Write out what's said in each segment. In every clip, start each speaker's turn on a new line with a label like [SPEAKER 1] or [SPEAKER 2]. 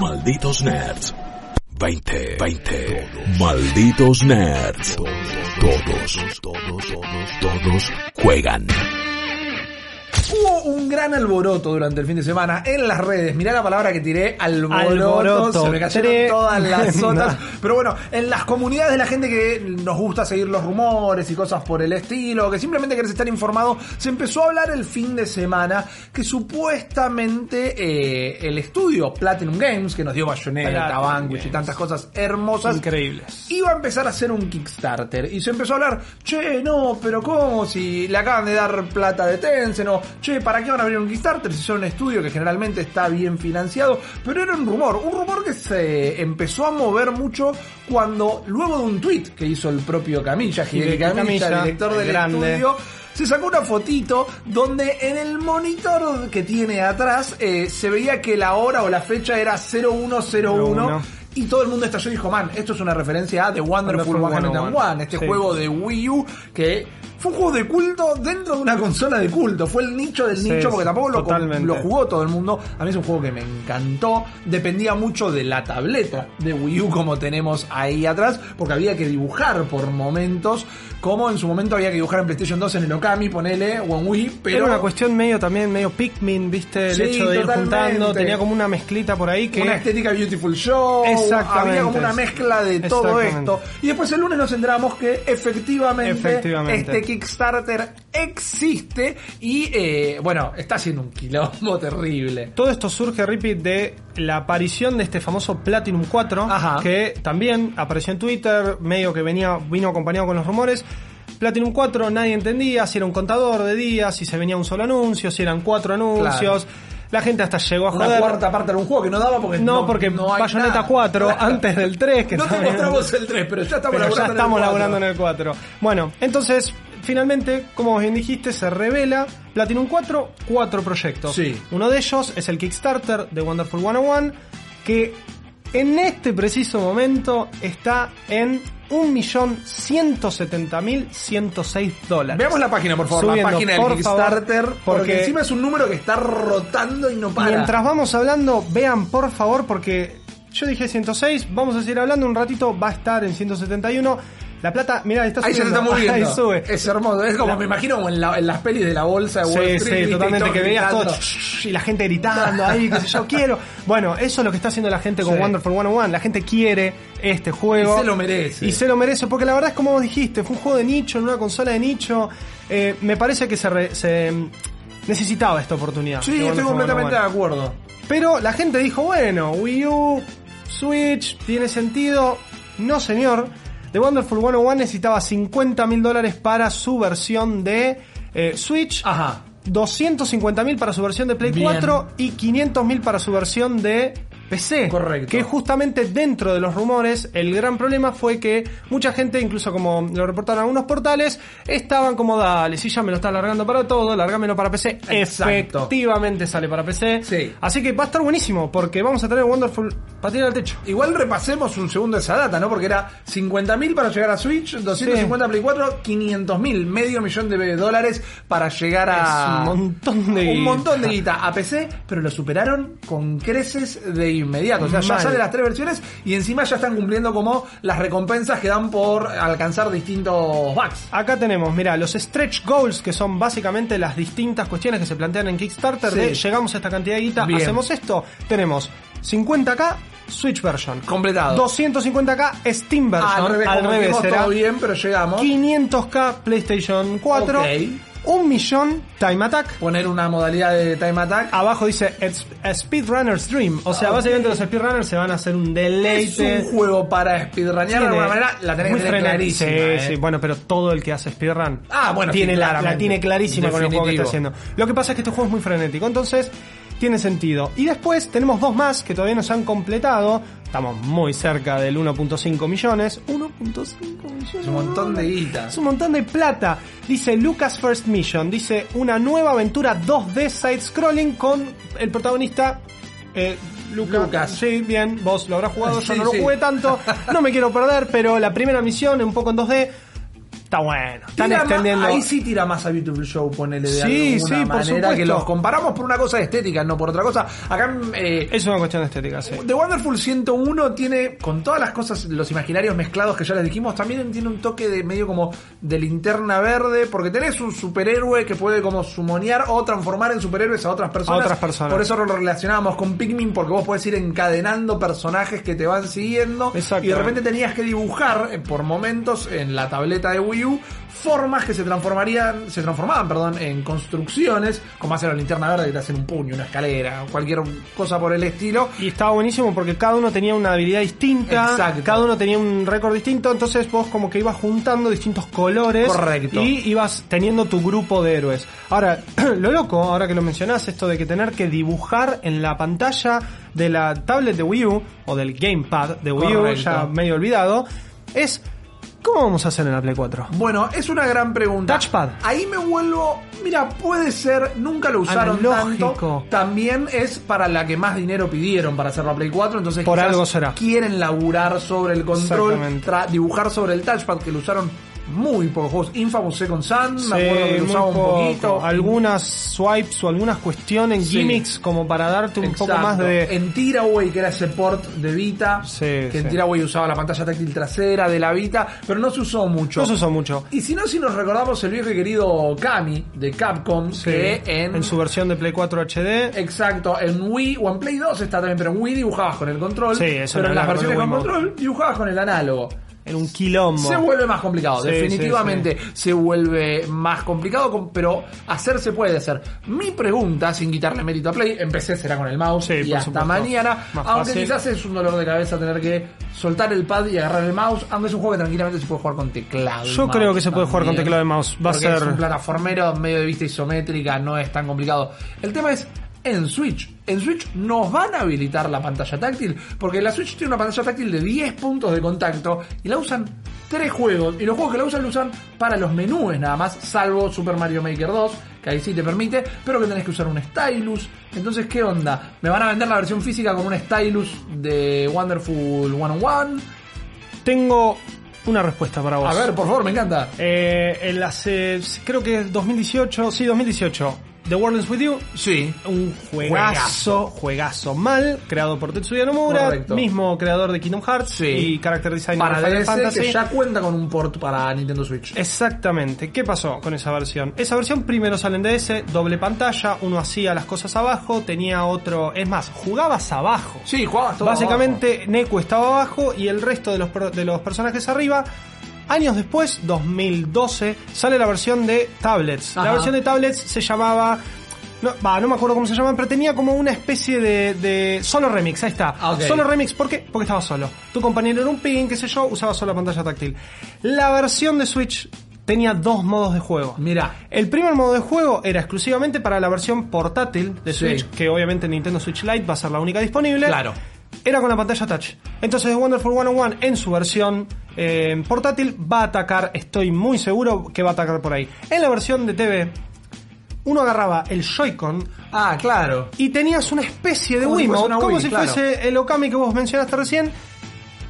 [SPEAKER 1] Malditos Nerds. 20, 20. Malditos Nerds. Todos, todos, todos, todos juegan.
[SPEAKER 2] Hubo un gran alboroto durante el fin de semana en las redes. Mirá la palabra que tiré, alboroto.
[SPEAKER 3] Alboroto.
[SPEAKER 2] Se me cayeron
[SPEAKER 3] Tre-
[SPEAKER 2] todas las otras. Pero bueno, en las comunidades de la gente que nos gusta seguir los rumores y cosas por el estilo, que simplemente querés estar informado, se empezó a hablar el fin de semana que supuestamente eh, el estudio Platinum Games, que nos dio Bayonetta, Vanquish y tantas cosas hermosas,
[SPEAKER 3] Increíbles.
[SPEAKER 2] iba a empezar a hacer un Kickstarter y se empezó a hablar, che, no, pero ¿cómo? Si le acaban de dar plata de Tencent o, che, ¿para qué van a abrir un Kickstarter si son un estudio que generalmente está bien financiado? Pero era un rumor, un rumor que se empezó a mover mucho cuando, luego de un tweet que hizo el propio Camilla, Hideki Camilla, director
[SPEAKER 3] el
[SPEAKER 2] del
[SPEAKER 3] grande.
[SPEAKER 2] estudio, se sacó una fotito donde en el monitor que tiene atrás eh, se veía que la hora o la fecha era 0101
[SPEAKER 3] 01.
[SPEAKER 2] y todo el mundo estalló y dijo, man, esto es una referencia a The Wonderful
[SPEAKER 3] Wonderful
[SPEAKER 2] 101,
[SPEAKER 3] 101,
[SPEAKER 2] este
[SPEAKER 3] sí.
[SPEAKER 2] juego de Wii U que fue un juego de culto dentro de una consola de culto. Fue el nicho del
[SPEAKER 3] Sí,
[SPEAKER 2] nicho porque tampoco lo, jugó todo el mundo. A mí es un juego que me encantó. Dependía mucho de la tableta de Wii U como tenemos ahí atrás porque había que dibujar por momentos como en su momento había que dibujar en PlayStation 2 en el Okami, ponele, o en Wii, pero...
[SPEAKER 3] Era una cuestión medio también, medio Pikmin, viste, el
[SPEAKER 2] Sí,
[SPEAKER 3] hecho de ir
[SPEAKER 2] totalmente.
[SPEAKER 3] juntando, tenía como una mezclita por ahí que...
[SPEAKER 2] una estética Beautiful Show,
[SPEAKER 3] Exactamente.
[SPEAKER 2] había como una mezcla de todo esto. Y después el lunes nos enteramos que efectivamente,
[SPEAKER 3] Efectivamente.
[SPEAKER 2] este Kickstarter existe y eh, bueno, está haciendo un quilombo terrible.
[SPEAKER 3] Todo esto surge, Repeat, de la aparición de este famoso Platinum 4,
[SPEAKER 2] Ajá.
[SPEAKER 3] que también apareció en Twitter, medio que venía, vino acompañado con los rumores. Platinum 4 nadie entendía si era un contador de días, si se venía un solo anuncio, si eran cuatro anuncios. La gente hasta llegó a
[SPEAKER 2] Una
[SPEAKER 3] joder.
[SPEAKER 2] cuarta parte de un juego que no daba porque
[SPEAKER 3] no, porque
[SPEAKER 2] no
[SPEAKER 3] Bayonetta
[SPEAKER 2] nada.
[SPEAKER 3] 4 antes del 3 que
[SPEAKER 2] no te mostramos el 3, pero ya estamos
[SPEAKER 3] pero ya
[SPEAKER 2] laburando en el
[SPEAKER 3] estamos
[SPEAKER 2] 4.
[SPEAKER 3] laburando en el 4. Bueno, entonces, finalmente, como bien dijiste, se revela Platinum 4, cuatro proyectos.
[SPEAKER 2] Sí.
[SPEAKER 3] Uno de ellos es el Kickstarter de Wonderful 101, que en este preciso momento está en 1.170.106 dólares.
[SPEAKER 2] Veamos la página, por favor, la página del
[SPEAKER 3] por
[SPEAKER 2] Kickstarter,
[SPEAKER 3] favor,
[SPEAKER 2] porque,
[SPEAKER 3] porque-
[SPEAKER 2] encima es un número que está rotando y no para.
[SPEAKER 3] Mientras vamos hablando, vean por favor, porque yo dije 106, vamos a seguir hablando un ratito, va a estar en 171. La plata, mira, está
[SPEAKER 2] Ahí se está moviendo.
[SPEAKER 3] Ahí sube.
[SPEAKER 2] Es hermoso. Es como
[SPEAKER 3] La-
[SPEAKER 2] me imagino como en, la- en las pelis de la bolsa de Wall
[SPEAKER 3] Sí,
[SPEAKER 2] Street.
[SPEAKER 3] sí, totalmente, que veías todo y la gente gritando ahí, que yo, quiero. Bueno, eso es lo que está haciendo la gente con
[SPEAKER 2] Sí.
[SPEAKER 3] Wonderful 101. La gente quiere este juego.
[SPEAKER 2] Y se lo merece.
[SPEAKER 3] Y se lo merece, porque la verdad es como vos dijiste, fue un juego de nicho, en una consola de nicho. Eh, me parece que se, re- se, mm, necesitaba esta oportunidad.
[SPEAKER 2] Sí, estoy completamente de
[SPEAKER 3] 101.
[SPEAKER 2] acuerdo.
[SPEAKER 3] Pero la gente dijo, bueno, Wii U, Switch, tiene sentido. No, señor. The Wonderful 101 necesitaba 50 mil dólares para su versión de eh, Switch.
[SPEAKER 2] Ajá.
[SPEAKER 3] 250 mil para su versión de Play
[SPEAKER 2] Bien.
[SPEAKER 3] 4 y 500 mil para su versión de PC.
[SPEAKER 2] Correcto.
[SPEAKER 3] Que justamente dentro de los rumores, el gran problema fue que mucha gente, incluso como lo reportaron algunos portales, estaban como, dale, si ya me lo está alargando para todo, largámelo para PC.
[SPEAKER 2] Exacto.
[SPEAKER 3] Efectivamente sale para PC.
[SPEAKER 2] Sí.
[SPEAKER 3] Así que va a estar buenísimo, porque vamos a tener Wonderful para tirar al techo.
[SPEAKER 2] Igual repasemos un segundo esa data, ¿no? Porque era 50.000 para llegar a Switch, 250 Play 4, 500.000, medio millón de dólares para llegar a...
[SPEAKER 3] Es un montón de
[SPEAKER 2] Un
[SPEAKER 3] guita.
[SPEAKER 2] montón de guita a PC, pero lo superaron con creces de inmediato. O sea, ya
[SPEAKER 3] Mal.
[SPEAKER 2] salen las tres versiones y encima ya están cumpliendo como las recompensas que dan por alcanzar distintos bugs.
[SPEAKER 3] Acá tenemos, mira, los stretch goals, que son básicamente las distintas cuestiones que se plantean en Kickstarter
[SPEAKER 2] Sí.
[SPEAKER 3] de llegamos a esta cantidad de guita,
[SPEAKER 2] Bien.
[SPEAKER 3] hacemos esto. Tenemos 50k Switch version.
[SPEAKER 2] Completado.
[SPEAKER 3] 250k Steam version.
[SPEAKER 2] al revés, como dijimos,
[SPEAKER 3] será
[SPEAKER 2] todo bien, pero llegamos.
[SPEAKER 3] 500k PlayStation 4.
[SPEAKER 2] Ok.
[SPEAKER 3] Un millón Time Attack.
[SPEAKER 2] Poner una modalidad de time attack.
[SPEAKER 3] Abajo dice "It's a Speedrunner's Dream. O sea,
[SPEAKER 2] Ok.
[SPEAKER 3] básicamente los speedrunners se van a hacer un
[SPEAKER 2] Es
[SPEAKER 3] deleite.
[SPEAKER 2] un juego para speedrunear de
[SPEAKER 3] Tiene-
[SPEAKER 2] alguna manera, la tenés que
[SPEAKER 3] muy
[SPEAKER 2] tener
[SPEAKER 3] frenético.
[SPEAKER 2] clarísima.
[SPEAKER 3] Sí,
[SPEAKER 2] ¿eh?
[SPEAKER 3] sí, bueno, pero todo el que hace speedrun
[SPEAKER 2] Ah, bueno,
[SPEAKER 3] tiene
[SPEAKER 2] sí,
[SPEAKER 3] la, la
[SPEAKER 2] claramente.
[SPEAKER 3] tiene clarísima con el juego que está
[SPEAKER 2] Definitivo.
[SPEAKER 3] haciendo. Lo que pasa es que este juego es muy frenético. Entonces, tiene sentido. Y después tenemos dos más que todavía no se han completado. Estamos muy cerca del 1.5 millones. 1.5 millones.
[SPEAKER 2] Es un montón de guita.
[SPEAKER 3] Es un montón de plata. Dice Lucas First Mission. Dice una nueva aventura 2D side-scrolling con el protagonista. Eh, Lucas.
[SPEAKER 2] Lucas.
[SPEAKER 3] Sí, bien. Vos lo habrás jugado. Yo
[SPEAKER 2] Sí,
[SPEAKER 3] no lo jugué tanto. No me quiero perder, pero la primera misión, un poco en 2D. Está bueno. Están
[SPEAKER 2] Tira
[SPEAKER 3] extendiendo.
[SPEAKER 2] más- ahí sí tira más a Beautiful Show, ponele de
[SPEAKER 3] Sí,
[SPEAKER 2] alguna
[SPEAKER 3] sí, por
[SPEAKER 2] manera,
[SPEAKER 3] supuesto.
[SPEAKER 2] que los comparamos por una cosa estética, no por otra cosa. Acá eh,
[SPEAKER 3] Es una cuestión de estética, sí.
[SPEAKER 2] The Wonderful 101 tiene, con todas las cosas, los imaginarios mezclados que ya les dijimos, también tiene un toque de medio como de linterna verde, porque tenés un superhéroe que puede como sumonear o transformar en superhéroes a otras personas.
[SPEAKER 3] A otras personas.
[SPEAKER 2] Por eso lo relacionábamos con Pikmin, porque vos podés ir encadenando personajes que te van siguiendo.
[SPEAKER 3] Exacto.
[SPEAKER 2] Y de repente tenías que dibujar eh, por momentos en la tableta de Wii Formas que se transformarían, se transformaban, perdón, en construcciones, como hacer la linterna verde que te hacen un puño, una escalera, cualquier cosa por el estilo.
[SPEAKER 3] Y estaba buenísimo porque cada uno tenía una habilidad distinta,
[SPEAKER 2] Exacto.
[SPEAKER 3] cada uno tenía un récord distinto, entonces vos como que ibas juntando distintos colores
[SPEAKER 2] Correcto.
[SPEAKER 3] y ibas teniendo tu grupo de héroes. Ahora, lo loco, ahora que lo mencionás, esto de que tener que dibujar en la pantalla de la tablet de Wii U o del gamepad de Wii U,
[SPEAKER 2] Correcto.
[SPEAKER 3] ya medio olvidado, es ¿cómo vamos a hacer en la Play 4?
[SPEAKER 2] Bueno, es una gran pregunta.
[SPEAKER 3] Touchpad.
[SPEAKER 2] Ahí me vuelvo. Mira, puede ser. Nunca lo usaron
[SPEAKER 3] Analógico.
[SPEAKER 2] tanto. También es para la que más dinero pidieron para hacer la Play 4. Entonces,
[SPEAKER 3] Por
[SPEAKER 2] quizás
[SPEAKER 3] algo será.
[SPEAKER 2] Quieren laburar sobre el control, dibujar sobre el touchpad que lo usaron muy pocos juegos. Infamous Second Sun,
[SPEAKER 3] Sí,
[SPEAKER 2] me acuerdo que lo usaba un poquito.
[SPEAKER 3] Algunas swipes o algunas cuestiones,
[SPEAKER 2] Sí.
[SPEAKER 3] gimmicks como para darte un poco más de...
[SPEAKER 2] En Tiraway, que era ese port de Vita,
[SPEAKER 3] Sí,
[SPEAKER 2] que en. Tiraway usaba la pantalla táctil trasera de la Vita, pero no se usó mucho.
[SPEAKER 3] No se usó mucho.
[SPEAKER 2] Y si no, si nos recordamos el viejo y querido Kami de Capcom, que en,
[SPEAKER 3] en su versión de Play 4 HD.
[SPEAKER 2] Exacto, en Wii o en Play 2 está también, pero en Wii dibujabas con el control.
[SPEAKER 3] Sí, eso
[SPEAKER 2] pero en las versiones
[SPEAKER 3] con
[SPEAKER 2] control dibujabas con el análogo.
[SPEAKER 3] En un quilombo.
[SPEAKER 2] Se vuelve más complicado,
[SPEAKER 3] Sí,
[SPEAKER 2] definitivamente se vuelve más complicado, pero hacer se puede hacer. Mi pregunta, sin quitarle mérito a Play, empecé será con el mouse y hasta
[SPEAKER 3] supuesto.
[SPEAKER 2] mañana,
[SPEAKER 3] Más
[SPEAKER 2] aunque
[SPEAKER 3] fácil.
[SPEAKER 2] quizás es un dolor de cabeza tener que soltar el pad y agarrar el mouse, aunque es un juego que tranquilamente se puede jugar con teclado.
[SPEAKER 3] Yo creo que se puede jugar con teclado y mouse. Va a
[SPEAKER 2] porque es
[SPEAKER 3] ser-
[SPEAKER 2] un plataformero medio de vista isométrica, no es tan complicado. El tema es en Switch. En Switch nos van a habilitar la pantalla táctil, porque la Switch tiene una pantalla táctil de 10 puntos de contacto y la usan tres juegos. Y los juegos que la usan la usan para los menús nada más, salvo Super Mario Maker 2, que ahí sí te permite, pero que tenés que usar un stylus. Entonces, ¿qué onda? ¿Me van a vender la versión física con un stylus de Wonderful 101?
[SPEAKER 3] Tengo una respuesta para vos.
[SPEAKER 2] A ver, por favor, me encanta.
[SPEAKER 3] Eh, el hace, creo que es 2018, sí, 2018. The World is With You,
[SPEAKER 2] Sí.
[SPEAKER 3] un juegazo, juegazo mal, creado por Tetsuya Nomura,
[SPEAKER 2] Correcto.
[SPEAKER 3] mismo creador de Kingdom Hearts
[SPEAKER 2] Sí.
[SPEAKER 3] y character designer
[SPEAKER 2] Para
[SPEAKER 3] de Final Fantasy.
[SPEAKER 2] que ya cuenta con un port para Nintendo Switch.
[SPEAKER 3] Exactamente. ¿Qué pasó con esa versión? Esa versión primero sale en DS, doble pantalla, uno hacía las cosas abajo, tenía otro, es más, jugabas abajo.
[SPEAKER 2] Sí, jugabas todo
[SPEAKER 3] Básicamente Neku estaba abajo y el resto de los, de los personajes arriba. Años después, 2012, sale la versión de tablets.
[SPEAKER 2] Ajá.
[SPEAKER 3] La versión de tablets se llamaba... No, va, no me acuerdo cómo se llama, pero tenía como una especie de, de solo remix, ahí está.
[SPEAKER 2] Ah.
[SPEAKER 3] Solo remix, ¿por qué? Porque estaba solo. Tu compañero era un pin, qué sé yo, usaba solo la pantalla táctil. La versión de Switch tenía dos modos de juego.
[SPEAKER 2] Mira.
[SPEAKER 3] El primer modo de juego era exclusivamente para la versión portátil de
[SPEAKER 2] Sí.
[SPEAKER 3] Switch, que obviamente Nintendo Switch Lite va a ser la única disponible.
[SPEAKER 2] Claro.
[SPEAKER 3] Era con la pantalla touch. Entonces Wonderful 101 en su versión eh, portátil va a atacar, estoy muy seguro que va a atacar por ahí. En la versión de TV, uno agarraba el Joy-Con
[SPEAKER 2] Ah, claro.
[SPEAKER 3] y tenías una especie de Wiimote, como
[SPEAKER 2] Wii,
[SPEAKER 3] si
[SPEAKER 2] claro.
[SPEAKER 3] fuese el Okami que vos mencionaste recién.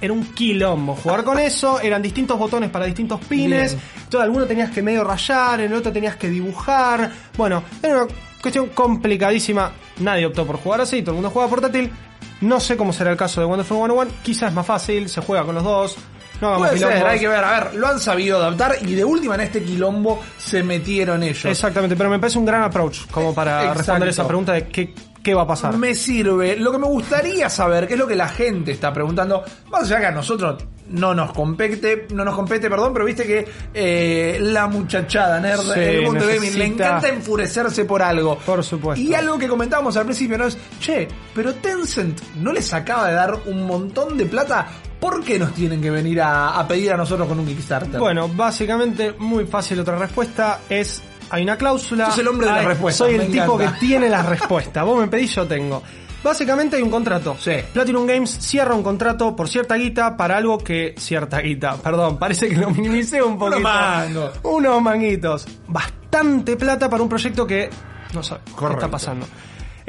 [SPEAKER 3] Era un quilombo jugar con eso, eran distintos botones para distintos pines, todo alguno tenías que medio rayar, en el otro tenías que dibujar. Bueno, era una cuestión complicadísima. Nadie optó por jugar así, todo el mundo juega portátil. No sé cómo será el caso de Wonderful 101, quizás es más fácil, se juega con los dos. No hagamos
[SPEAKER 2] Puede ser, hay que ver. A ver, lo han sabido adaptar y de última en este quilombo se metieron ellos.
[SPEAKER 3] Exactamente, pero me parece un gran approach como para
[SPEAKER 2] Exacto.
[SPEAKER 3] responder esa pregunta de qué, qué va a pasar.
[SPEAKER 2] Me sirve. Lo que me gustaría saber, que es lo que la gente está preguntando, más allá que a nosotros no nos compete, no nos compete, perdón, pero viste que eh, la muchachada nerd
[SPEAKER 3] Sí,
[SPEAKER 2] en el mundo gaming le encanta enfurecerse por algo.
[SPEAKER 3] Por supuesto.
[SPEAKER 2] Y algo que comentábamos al principio no es, che, pero Tencent no les acaba de dar un montón de plata, ¿por qué nos tienen que venir a, a pedir a nosotros con un Kickstarter?
[SPEAKER 3] Bueno, básicamente muy fácil otra respuesta es hay una cláusula.
[SPEAKER 2] Sos el hombre de las
[SPEAKER 3] Ay,
[SPEAKER 2] respuestas,
[SPEAKER 3] Soy
[SPEAKER 2] me
[SPEAKER 3] el tipo
[SPEAKER 2] encanta.
[SPEAKER 3] que tiene las respuestas. Vos me pedís, yo tengo. Básicamente hay un contrato.
[SPEAKER 2] Sí.
[SPEAKER 3] Platinum Games cierra un contrato por cierta guita para algo que. Cierta guita, perdón, parece que lo minimicé un poquito.
[SPEAKER 2] mangos.
[SPEAKER 3] Unos manguitos. Bastante plata para un proyecto que no sabe qué está pasando.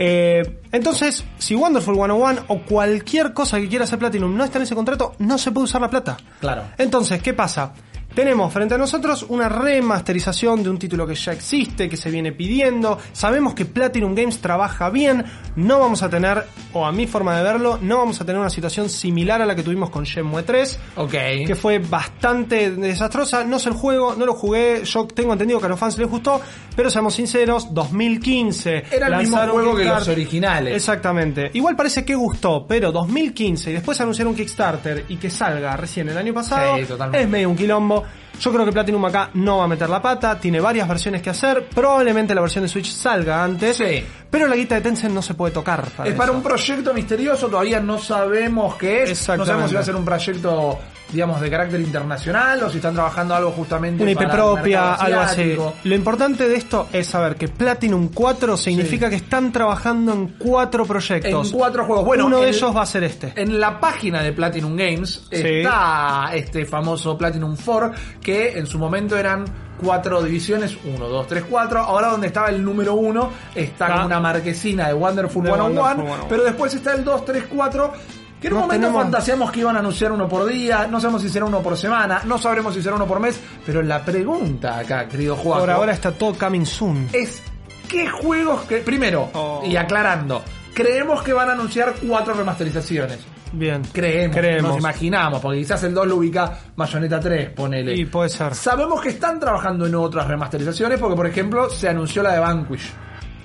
[SPEAKER 3] Eh, entonces, si Wonderful 101 o cualquier cosa que quiera hacer Platinum no está en ese contrato, no se puede usar la plata.
[SPEAKER 2] Claro.
[SPEAKER 3] Entonces, ¿qué pasa? Tenemos frente a nosotros una remasterización de un título que ya existe, que se viene pidiendo. Sabemos que Platinum Games trabaja bien. No vamos a tener, o a mi forma de verlo, no vamos a tener una situación similar a la que tuvimos con Shenmue 3
[SPEAKER 2] Ok.
[SPEAKER 3] que fue bastante desastrosa. No sé el juego, no lo jugué. Yo tengo entendido que a los fans les gustó, pero seamos sinceros, 2015.
[SPEAKER 2] Era el mismo juego que los originales.
[SPEAKER 3] Exactamente. Igual parece que gustó, pero 2015 y después anunciaron un Kickstarter y que salga recién el año pasado
[SPEAKER 2] Sí, totalmente.
[SPEAKER 3] es medio un quilombo. Yo creo que Platinum acá no va a meter la pata, tiene varias versiones que hacer, probablemente la versión de Switch salga antes,
[SPEAKER 2] Sí.
[SPEAKER 3] pero la guita de Tencent no se puede tocar. para
[SPEAKER 2] Es para un proyecto misterioso, todavía no sabemos qué es. No sabemos si va a ser un proyecto, digamos, de carácter internacional o si están trabajando algo justamente
[SPEAKER 3] una IP
[SPEAKER 2] para
[SPEAKER 3] propia, algo así. Lo importante de esto es saber que Platinum 4 significa que están trabajando en cuatro proyectos.
[SPEAKER 2] En cuatro juegos. Bueno,
[SPEAKER 3] Uno de
[SPEAKER 2] el-
[SPEAKER 3] ellos va a ser este.
[SPEAKER 2] En la página de Platinum Games está este famoso Platinum 4 que en su momento eran cuatro divisiones, 1, 2, 3, 4. Ahora donde estaba el número 1 está
[SPEAKER 3] Ah.
[SPEAKER 2] una marquesina de Wonderful
[SPEAKER 3] De
[SPEAKER 2] 101,
[SPEAKER 3] Wonderful 101.
[SPEAKER 2] pero después está el 2, 3, 4. Que en un
[SPEAKER 3] No
[SPEAKER 2] momento
[SPEAKER 3] tenemos-
[SPEAKER 2] fantaseamos que iban a anunciar uno por día, no sabemos si será uno por semana, no sabremos si será uno por mes, pero la pregunta acá, querido Juan,
[SPEAKER 3] Por ahora está todo coming soon.
[SPEAKER 2] es qué juegos que primero
[SPEAKER 3] Oh.
[SPEAKER 2] y aclarando creemos que van a anunciar cuatro remasterizaciones
[SPEAKER 3] Bien.
[SPEAKER 2] creemos,
[SPEAKER 3] Creemos.
[SPEAKER 2] nos imaginamos porque quizás el 2 lo ubica Bayonetta 3 ponele
[SPEAKER 3] Y puede ser.
[SPEAKER 2] sabemos que están trabajando en otras remasterizaciones porque por ejemplo se anunció la de Vanquish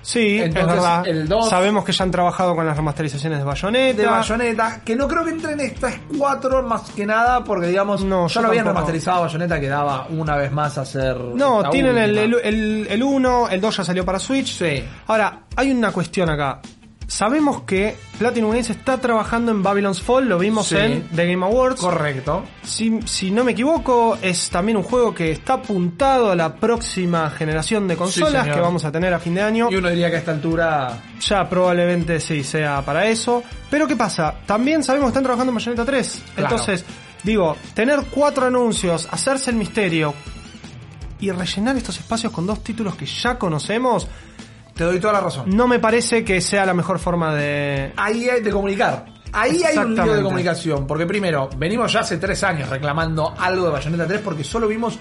[SPEAKER 3] Sí,
[SPEAKER 2] Entonces,
[SPEAKER 3] es verdad.
[SPEAKER 2] el dos-
[SPEAKER 3] Sabemos que ya han trabajado con las remasterizaciones de Bayonetta.
[SPEAKER 2] de Bayonetta que no creo que entre en estas cuatro más que nada porque digamos
[SPEAKER 3] No,
[SPEAKER 2] ya
[SPEAKER 3] yo
[SPEAKER 2] lo habían
[SPEAKER 3] tampoco.
[SPEAKER 2] remasterizado Bayonetta que daba una vez más a hacer
[SPEAKER 3] No, tienen el,
[SPEAKER 2] última.
[SPEAKER 3] el, el, el 1, el 2 ya salió para Switch.
[SPEAKER 2] Sí.
[SPEAKER 3] Ahora, hay una cuestión acá. Sabemos que Platinum Games está trabajando en Babylon's Fall, lo vimos
[SPEAKER 2] Sí.
[SPEAKER 3] en The Game Awards.
[SPEAKER 2] correcto
[SPEAKER 3] Si, si no me equivoco, es también un juego que está apuntado a la próxima generación de consolas que vamos a tener a fin de año.
[SPEAKER 2] y uno diría que a esta altura
[SPEAKER 3] Ya probablemente sí sea para eso. Pero ¿qué pasa? También sabemos que están trabajando en Bayonetta 3.
[SPEAKER 2] Claro.
[SPEAKER 3] Entonces, digo, tener cuatro anuncios, hacerse el misterio y rellenar estos espacios con dos títulos que ya conocemos,
[SPEAKER 2] te doy toda la razón
[SPEAKER 3] no me parece que sea la mejor forma de...
[SPEAKER 2] ahí hay de comunicar. Ahí hay un lío de comunicación. Porque primero, venimos ya hace tres años reclamando algo de Bayonetta 3 porque solo vimos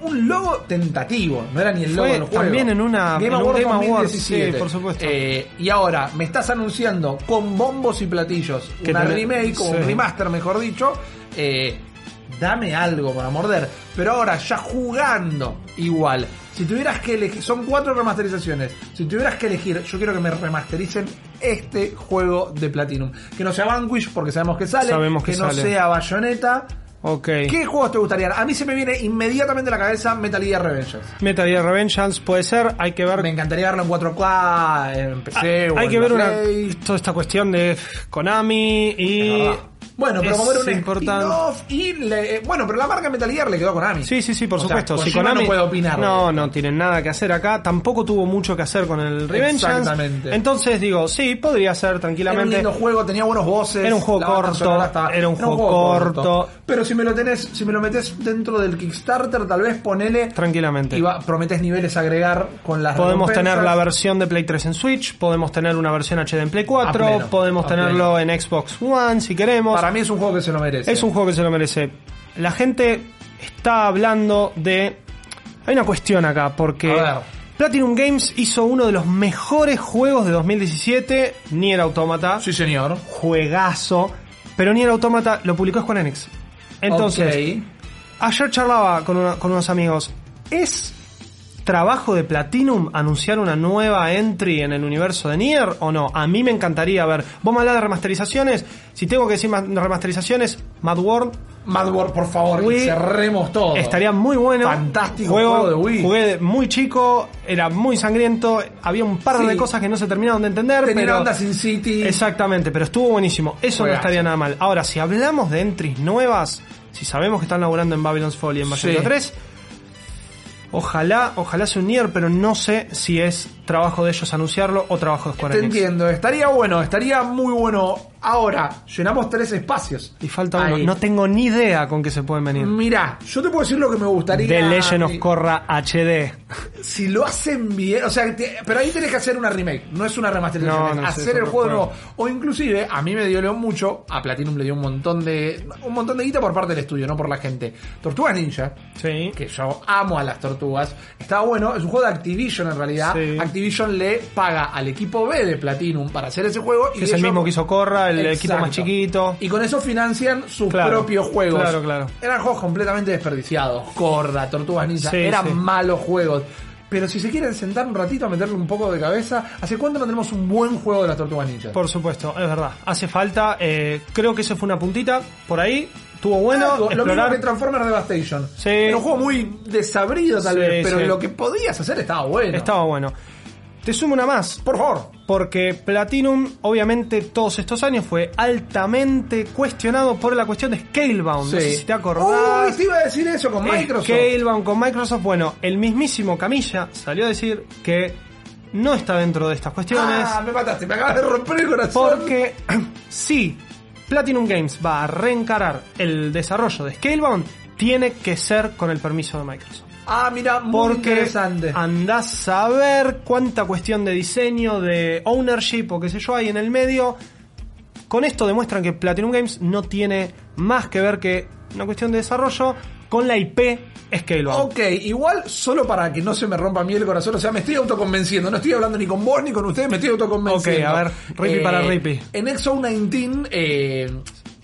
[SPEAKER 2] un logo tentativo. No era ni el logo
[SPEAKER 3] Fue
[SPEAKER 2] del juego.
[SPEAKER 3] también en una-
[SPEAKER 2] Game
[SPEAKER 3] en un
[SPEAKER 2] Awards
[SPEAKER 3] Game Awards,
[SPEAKER 2] 2017.
[SPEAKER 3] sí, por supuesto.
[SPEAKER 2] Eh, y ahora me estás anunciando con bombos y platillos
[SPEAKER 3] Que
[SPEAKER 2] una remake o un remaster, mejor dicho. Eh, dame algo para morder. Pero ahora, ya jugando igual. Si tuvieras que elegir, son cuatro remasterizaciones. Si tuvieras que elegir, yo quiero que me remastericen este juego de Platinum. Que no sea Vanquish, porque sabemos que sale.
[SPEAKER 3] Sabemos que
[SPEAKER 2] no
[SPEAKER 3] sale.
[SPEAKER 2] sea Bayonetta.
[SPEAKER 3] Ok.
[SPEAKER 2] ¿Qué juegos te gustarían? A mí se me viene inmediatamente a la cabeza Metal Gear Revengeance.
[SPEAKER 3] Metal Gear Revengeance puede ser, hay que ver...
[SPEAKER 2] Me encantaría verlo en 4K, en PC o
[SPEAKER 3] hay
[SPEAKER 2] en
[SPEAKER 3] que ver una, toda esta cuestión de Konami y...
[SPEAKER 2] Bueno, pero como era un
[SPEAKER 3] importante.
[SPEAKER 2] y le- eh, bueno, pero la marca Metal Gear le quedó a Konami.
[SPEAKER 3] Sí, sí, sí, por
[SPEAKER 2] O sea,
[SPEAKER 3] supuesto. si Konami
[SPEAKER 2] no puede opinar.
[SPEAKER 3] No, no tienen nada que hacer acá. Tampoco tuvo mucho que hacer con el Revengeance.
[SPEAKER 2] Exactamente.
[SPEAKER 3] Entonces digo, sí, podría ser
[SPEAKER 2] Era un
[SPEAKER 3] tranquilamente.
[SPEAKER 2] lindo juego, tenía buenos voces.
[SPEAKER 3] Era un juego corto, era un juego corto.
[SPEAKER 2] Pero si me lo tenés, si me lo metes dentro del Kickstarter, tal vez ponele
[SPEAKER 3] Tranquilamente.
[SPEAKER 2] y va, prometes niveles a agregar con las
[SPEAKER 3] Podemos
[SPEAKER 2] recompensas.
[SPEAKER 3] tener la versión de Play 3 en Switch, podemos tener una versión HD en Play 4,
[SPEAKER 2] A pleno,
[SPEAKER 3] podemos tenerlo en Xbox One si queremos.
[SPEAKER 2] Para mí es un juego que se lo merece.
[SPEAKER 3] Es un juego que se lo merece. La gente está hablando de... Hay una cuestión acá, porque. Platinum Games hizo uno de los mejores juegos de 2017, Nier Automata.
[SPEAKER 2] Sí, señor.
[SPEAKER 3] Juegazo. Pero Nier Automata lo publicó Square Enix. Entonces, ayer charlaba con, una- con unos amigos. ¿Es trabajo de Platinum anunciar una nueva entry en el universo de Nier o no? A mí me encantaría ver. Vos me hablas de remasterizaciones. Si tengo que decir ma- remasterizaciones, Mad World
[SPEAKER 2] Mad World, por favor,
[SPEAKER 3] Wii-
[SPEAKER 2] y cerremos todo.
[SPEAKER 3] estaría muy bueno.
[SPEAKER 2] Fantástico juego de Wii.
[SPEAKER 3] Jugué muy chico, era muy sangriento. Había un par
[SPEAKER 2] Sí.
[SPEAKER 3] de cosas que no se terminaron de entender.
[SPEAKER 2] Tenía
[SPEAKER 3] pero...
[SPEAKER 2] onda Sin City.
[SPEAKER 3] Exactamente, pero estuvo buenísimo. Eso no estaría nada mal. Ahora, si hablamos de entries nuevas, si sabemos que están laburando en Babylon's Fall y en Bayonetta
[SPEAKER 2] Sí.
[SPEAKER 3] 3, Ojalá, ojalá sea un Nier, pero no sé si es trabajo de ellos anunciarlo o trabajo de Square
[SPEAKER 2] Te
[SPEAKER 3] Enix.
[SPEAKER 2] entiendo, estaría bueno, estaría muy bueno. Ahora, llenamos tres espacios.
[SPEAKER 3] Y falta uno.
[SPEAKER 2] Ahí.
[SPEAKER 3] No tengo ni idea con qué se pueden venir.
[SPEAKER 2] Mirá, yo te puedo decir lo que me gustaría.
[SPEAKER 3] The Legend of
[SPEAKER 2] eh,
[SPEAKER 3] Korra HD.
[SPEAKER 2] Si lo hacen bien, o sea, te- pero ahí tenés que hacer una remake, no es una remasterización,
[SPEAKER 3] No,
[SPEAKER 2] es
[SPEAKER 3] no, sí,
[SPEAKER 2] hacer el juego nuevo. O inclusive, a mí me dio mucho, a Platinum le dio un montón de un montón de guita por parte del estudio, no por la gente. Tortugas Ninja,
[SPEAKER 3] Sí.
[SPEAKER 2] que yo amo a las tortugas, estaba bueno, es un juego de Activision en realidad.
[SPEAKER 3] Sí.
[SPEAKER 2] Activision le paga al equipo B de Platinum para hacer ese juego.
[SPEAKER 3] Que es el mismo que hizo El equipo más chiquito.
[SPEAKER 2] Y con eso financian sus
[SPEAKER 3] Claro,
[SPEAKER 2] propios juegos.
[SPEAKER 3] claro, claro.
[SPEAKER 2] Eran juegos completamente desperdiciados. Corda, Tortugas Ninja.
[SPEAKER 3] Sí,
[SPEAKER 2] eran
[SPEAKER 3] sí.
[SPEAKER 2] malos juegos. Pero si se quieren sentar un ratito a meterle un poco de cabeza, ¿hace cuánto no tenemos un buen juego de las Tortugas Ninja?
[SPEAKER 3] Por supuesto, es verdad. Hace falta. eh, creo que eso fue una puntita por ahí. Estuvo bueno.
[SPEAKER 2] Algo, lo mismo que Transformers Devastation.
[SPEAKER 3] Sí.
[SPEAKER 2] Era un juego muy desabrido tal
[SPEAKER 3] Sí,
[SPEAKER 2] vez, pero
[SPEAKER 3] sí.
[SPEAKER 2] lo que podías hacer estaba bueno.
[SPEAKER 3] Estaba bueno. Te sumo una más.
[SPEAKER 2] Por favor.
[SPEAKER 3] Porque Platinum, obviamente, todos estos años fue altamente cuestionado por la cuestión de Scalebound. No sé si te acordás.
[SPEAKER 2] Uy, te iba a decir eso con Microsoft.
[SPEAKER 3] Scalebound con Microsoft. Bueno, el mismísimo Camilla salió a decir que no está dentro de estas cuestiones.
[SPEAKER 2] Ah, me mataste, me acabas de romper el corazón.
[SPEAKER 3] Porque si Platinum Games va a reencarar el desarrollo de Scalebound, tiene que ser con el permiso de Microsoft.
[SPEAKER 2] Ah, mira, muy
[SPEAKER 3] Porque
[SPEAKER 2] interesante.
[SPEAKER 3] andás a ver cuánta cuestión de diseño, de ownership o qué sé yo hay en el medio. Con esto demuestran que Platinum Games no tiene más que ver que una cuestión de desarrollo con la IP Scalebound.
[SPEAKER 2] Ok, igual solo para que no se me rompa a mí el corazón, o sea, me estoy autoconvenciendo, no estoy hablando ni con vos ni con ustedes, me estoy autoconvenciendo.
[SPEAKER 3] Ok, a ver, Rippy para Rippy.
[SPEAKER 2] En Exo 19, eh,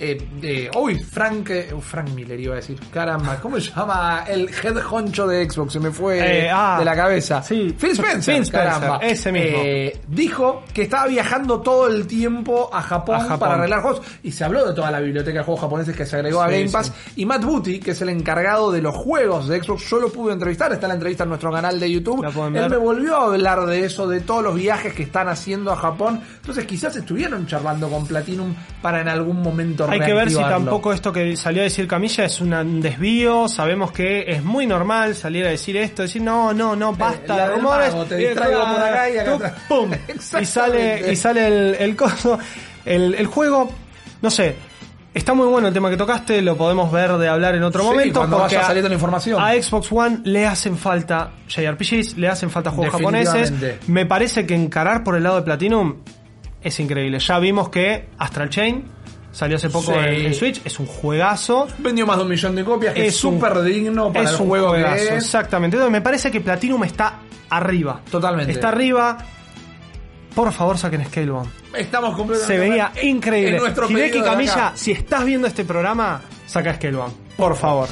[SPEAKER 2] eh, eh, uy, Frank, eh, Frank Miller iba a decir, caramba, ¿cómo se llama el head honcho de Xbox? Se me fue
[SPEAKER 3] Eh, ah,
[SPEAKER 2] de la cabeza.
[SPEAKER 3] sí.
[SPEAKER 2] Phil Spencer,
[SPEAKER 3] Phil Spencer,
[SPEAKER 2] caramba.
[SPEAKER 3] ese mismo.
[SPEAKER 2] Eh, dijo que estaba viajando todo el tiempo a Japón,
[SPEAKER 3] A Japón.
[SPEAKER 2] para arreglar juegos y se habló de toda la biblioteca de juegos japoneses que se agregó a Game Pass
[SPEAKER 3] sí.
[SPEAKER 2] y Matt Booty, que es el encargado de los juegos de Xbox, yo lo pude entrevistar, está la entrevista en nuestro canal de YouTube. Él me volvió a hablar de eso, de todos los viajes que están haciendo a Japón. Entonces quizás estuvieron charlando con Platinum para en algún momento
[SPEAKER 3] Hay que ver si tampoco esto que salió a decir Camilla es un desvío. Sabemos que es muy normal salir a decir esto, decir no, no, no, basta
[SPEAKER 2] Eh, la
[SPEAKER 3] de rumores.
[SPEAKER 2] mago, te distraigo por acá y acá
[SPEAKER 3] tú. ¡Pum! y sale, y sale el, el coso. El, el juego, no sé. Está muy bueno el tema que tocaste, lo podemos ver de hablar en otro
[SPEAKER 2] Sí,
[SPEAKER 3] momento. porque
[SPEAKER 2] vaya
[SPEAKER 3] a-
[SPEAKER 2] saliendo la información.
[SPEAKER 3] A Xbox One le hacen falta JRPGs, le hacen falta juegos japoneses. Me parece que encarar por el lado de Platinum es increíble. Ya vimos que Astral Chain salió hace poco
[SPEAKER 2] Sí.
[SPEAKER 3] en, en Switch, es un juegazo.
[SPEAKER 2] Vendió más de un millón de copias, es súper digno para
[SPEAKER 3] es
[SPEAKER 2] el
[SPEAKER 3] un
[SPEAKER 2] juego
[SPEAKER 3] juegazo,
[SPEAKER 2] que es.
[SPEAKER 3] Exactamente. Entonces, me parece que Platinum está arriba.
[SPEAKER 2] Totalmente.
[SPEAKER 3] Está arriba. Por favor, saquen Scalebound.
[SPEAKER 2] Estamos completamente
[SPEAKER 3] Se veía
[SPEAKER 2] en
[SPEAKER 3] increíble.
[SPEAKER 2] nuestro
[SPEAKER 3] Hideki Camilla, si estás viendo este programa, saca Scalebound. Por favor.